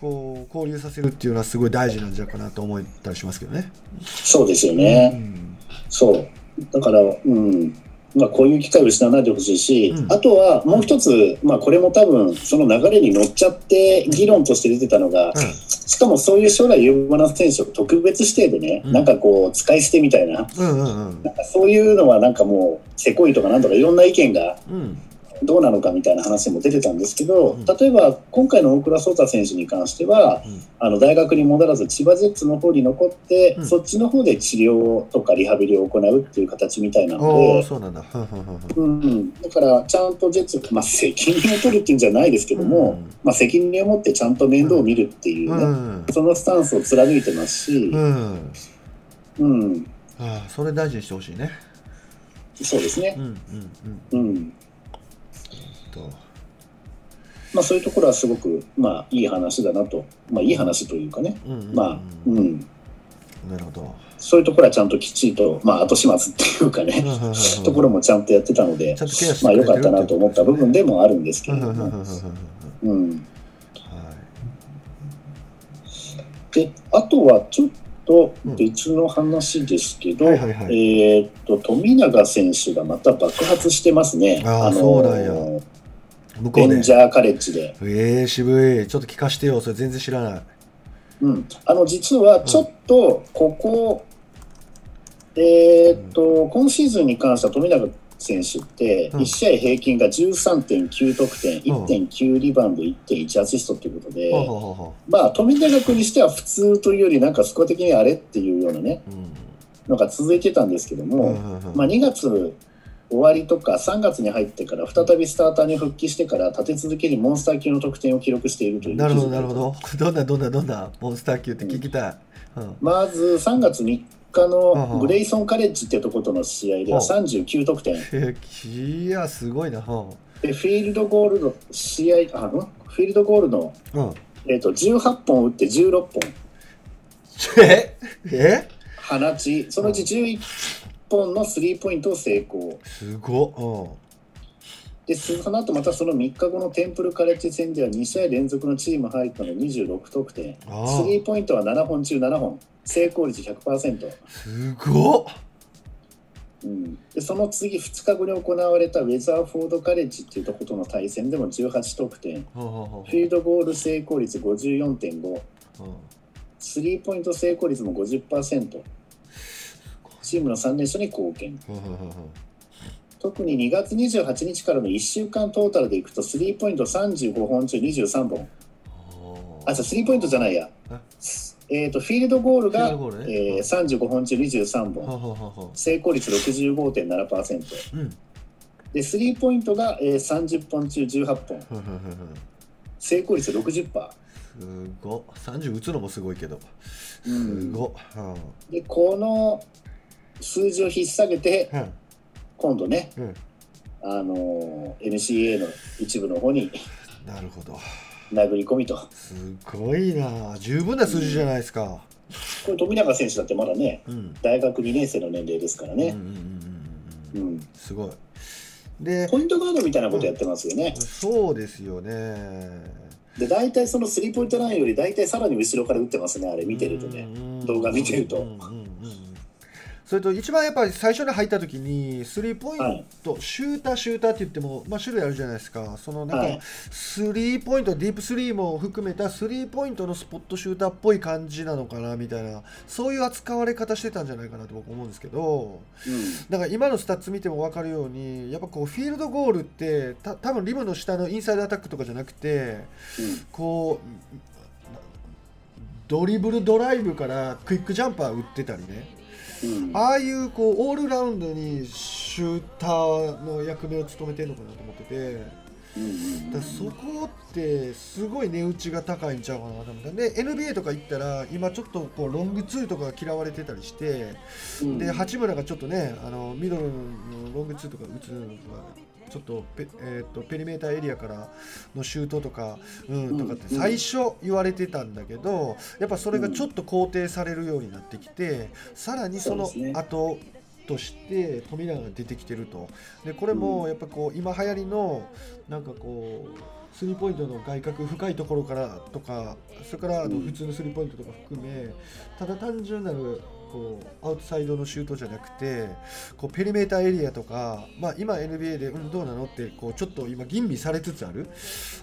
こう交流させるっていうのはすごい大事なんじゃないかなと思ったりしますけどね。そうですようね。んそう。だから、うん。まあ、こういう機会を失わないでほしいし、うんあとはもう一つ、まあ、これも多分その流れに乗っちゃって議論として出てたのが、しかもそういう将来有望な選手を特別指定でね、うんなんかこう使い捨てみたいな、うんうんうんなんかそういうのはなんかもうせこいとかなんとかいろんな意見がうんどうなのかみたいな話も出てたんですけど、うん。例えば今回の大倉颯太選手に関しては、うん。あの大学に戻らず千葉ジェッツの方に残って、うん。そっちの方で治療とかリハビリを行うっていう形みたいなので、そうなんだ。うんうん、だからちゃんとジェッツ、まあ、責任を取るっていうんじゃないですけども、うん。まあ、責任を持ってちゃんと面倒を見るっていうね、うん。そのスタンスを貫いてますしう、ん。うん、ああそれ大事にしてほしいね。そうですね。うん、うんうん。うんと。まあ、そういうところはすごく、まあ、いい話だなと、まあ、いい話というかね、うんうんうん。まあうん、なるほど。そういうところはちゃんときっちりと、まあ、後始末っていうかね、ところもちゃんとやってたのでまあ、良かったなと思った部分でもあるんですけうんれども、うんうん、であとはちょっと別の話ですけど、はいはいはい。えーっと富永選手がまた爆発してますね。あーのそうなんや向こレうで。ンジャーカレッジで。えー、渋い。ちょっと聞かしてよ。それ全然知らない。うん、あの実はちょっとここ、えーっと今シーズンに関しては富永選手ってうん。1試合平均が13.9得点、うん。1.9リバウンド、1.1アシストということで、ほうほうほうほまあ富永君にしては普通というよりなんかスコア的にあれっていうようなねううん。のが続いてたんですけどうんも、うんうん。まあ、2月終わりとか3月に入ってから再びスターターに復帰してから立て続けにモンスター級の得点を記録しているというなるほどなるほど。どんなどんなどんなモンスター級って聞きたい、うん。まず3月3日のグレイソンカレッジっていうところとの試合ではうん。39得点。えいやすごいな。うん。でフィールドゴールの試合あん？フィールドゴールの、うん。えー、と18本打って16本。え？え？放ちそのうち11本のスリーポイントを成功。すごっでその後またその3日後のテンプルカレッジ戦では2試合連続のチーム入ったの26得点。スリーポイントは7本中7本。成功率100%、あすごっ。うん、でその次2日後に行われたウェザーフォードカレッジっていうところとの対戦でも18得点。フィールドゴール成功率54.5ううん。スリーポイント成功率も50%チームの3連勝に貢献。特に2月28日からの1週間トータルでいくとスリーポイント35本中23本。あじゃあスリーポイントじゃないや。あえー、とフィールドゴールがルね。えー35本中23ほう本。成功率65.7%ううん。でスリーポイントが、えー30本中18本。成功率60%すごっ。30打つのもすごいけど。うすんごっ。うん。でこの数字を引っ提げてうん。今度ね、うん。あのー NCA の一部の方になるほど。殴り込みと。すごいな。十分な数字じゃないですか。これ富永選手だってまだねうん。大学2年生の年齢ですからね、うんうんうんうんうん。うん。すごい。でポイントガードみたいなことやってますよね、そうですよね。で大体そのスリーポイントラインより大体さらに後ろから打ってますねあれ見てるとね、うん動画見てるとうんうんうんうんそれと一番やっぱり最初に入った時にスリーポイント、シューターシューターって言っても、まあ、種類あるじゃないですか。そのなんはい。かスリーポイントディープスリーも含めたスリーポイントのスポットシューターっぽい感じなのかなみたいなそういう扱われ方してたんじゃないかなと僕思うんですけどうん。だから今のスタッツ見ても分かるようにやっぱこうフィールドゴールってた多分リムの下のインサイドアタックとかじゃなくてこうドリブルドライブからクイックジャンパー打ってたりね。うんああいうこうオールラウンドにシューターの役目を務めてるのかなと思ってて。うんだそこってすごい値打ちが高いんちゃうかなと思ってで NBA とか行ったら今ちょっとこうロングツーとか嫌われてたりして。うん。で八村がちょっとねあのミドルのロングツーとか打つのがちょっとペ,、えー、とペリメーターエリアからのシュートとか,、うん、とかってうん。最初言われてたんだけどやっぱそれがちょっと肯定されるようになってきてさらにその後として富永が出てきてると。でこれもやっぱこう今流行りのなんかこうスリーポイントの外角深いところからとかそれからあのうん。普通のスリーポイントとか含めただ単純なるこうアウトサイドのシュートじゃなくてこうペリメーターエリアとか、まあ、今 NBA で、うん、どうなのってこうちょっと今吟味されつつある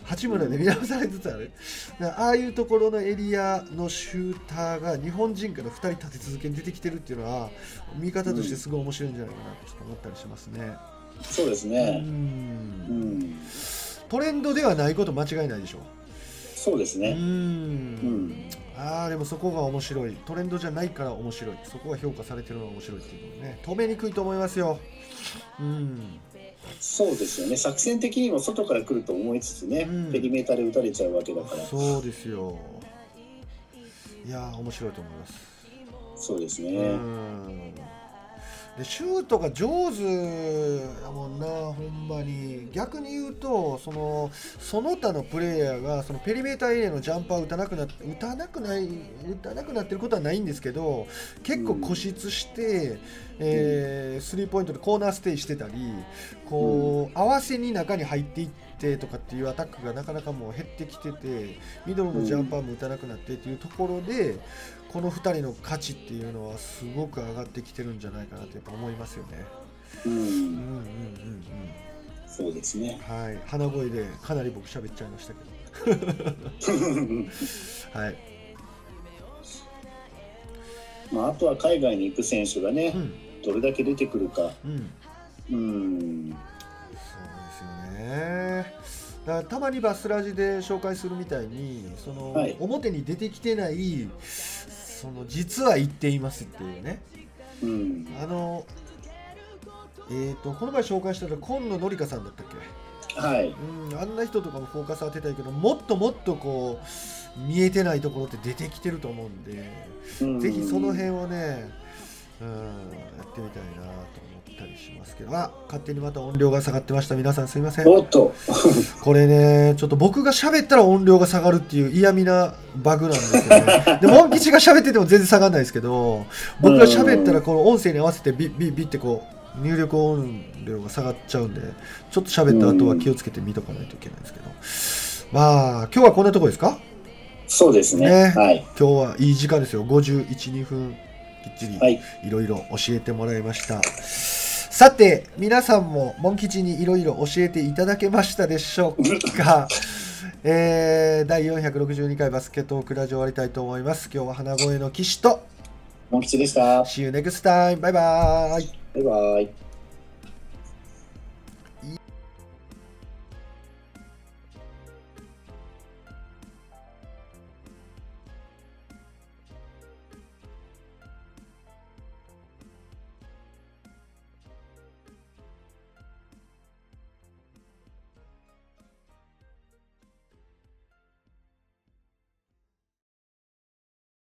八村で見直されつつあるああいうところのエリアのシューターが日本人から2人立て続けに出てきてるっていうのは見方としてすごい面白いんじゃないかなとちょっと思ったりしますね。そうですうね。んうん。トレンドではないこと間違いないでしょうそうですね。んんああでもそこが面白い。トレンドじゃないから面白い。そこが評価されてるのが面白いっていうのはね止めにくいと思いますよ。うん。そうですよね。作戦的にも外から来ると思いつつね、うん。ペリメーターで打たれちゃうわけだから。そうですよ。いやー面白いと思います。そうですね。うんでシュートが上手だもんなほんまに。逆に言うとそのその他のプレイヤーがそのペリメーターエリアのジャンパー打たなくな打たなくない打たなくなってることはないんですけど結構固執して、えースリーポイントでコーナーステイしてたりこう合わせに中に入っていってとかっていうアタックがなかなかもう減ってきててミドルのジャンパーも打たなくなってっていうところでこの2人の価値っていうのはすごく上がってきてるんじゃないかなとやっぱ思いますよね。う。うんんうんうんうんそうですね。はい鼻声でかなり僕喋っちゃいましたけど はいまあ、あとは海外に行く選手がねう、んどれだけ出てくるか。うんうん。そうですよね。だたまにバスラジで紹介するみたいにその、はい表に出てきてないその実は言っていますっていうねうん。あのえー、とこの前紹介したのは今野紀香さんだったっけ？はい。うん、あんな人とかもフォーカス当てたいけどもっともっとこう見えてないところって出てきてると思うんで、うんぜひその辺をね、うん、やってみたいなと思ったりしますけど。あ勝手にまた音量が下がってました。皆さんすいません。おっと。これねちょっと僕が喋ったら音量が下がるっていう嫌味なバグなんですよね。でモン吉が喋ってても全然下がらないですけど僕が喋ったらこの音声に合わせてビッビッビッってこう入力音量が下がっちゃうんでちょっと喋った後は気をつけて見とかないといけないですけど。まあ今日はこんなとこですか？そうですね。ね。はい。今日はいい時間ですよ。512分きっちりはい。いろいろ教えてもらいましたさて皆さんもモン吉にいろいろ教えていただけましたでしょうか？えー、第462回バスケットークラジオ終わりたいと思います今日は花声の騎士とモン吉でした。See you next time バイバイバイバイ。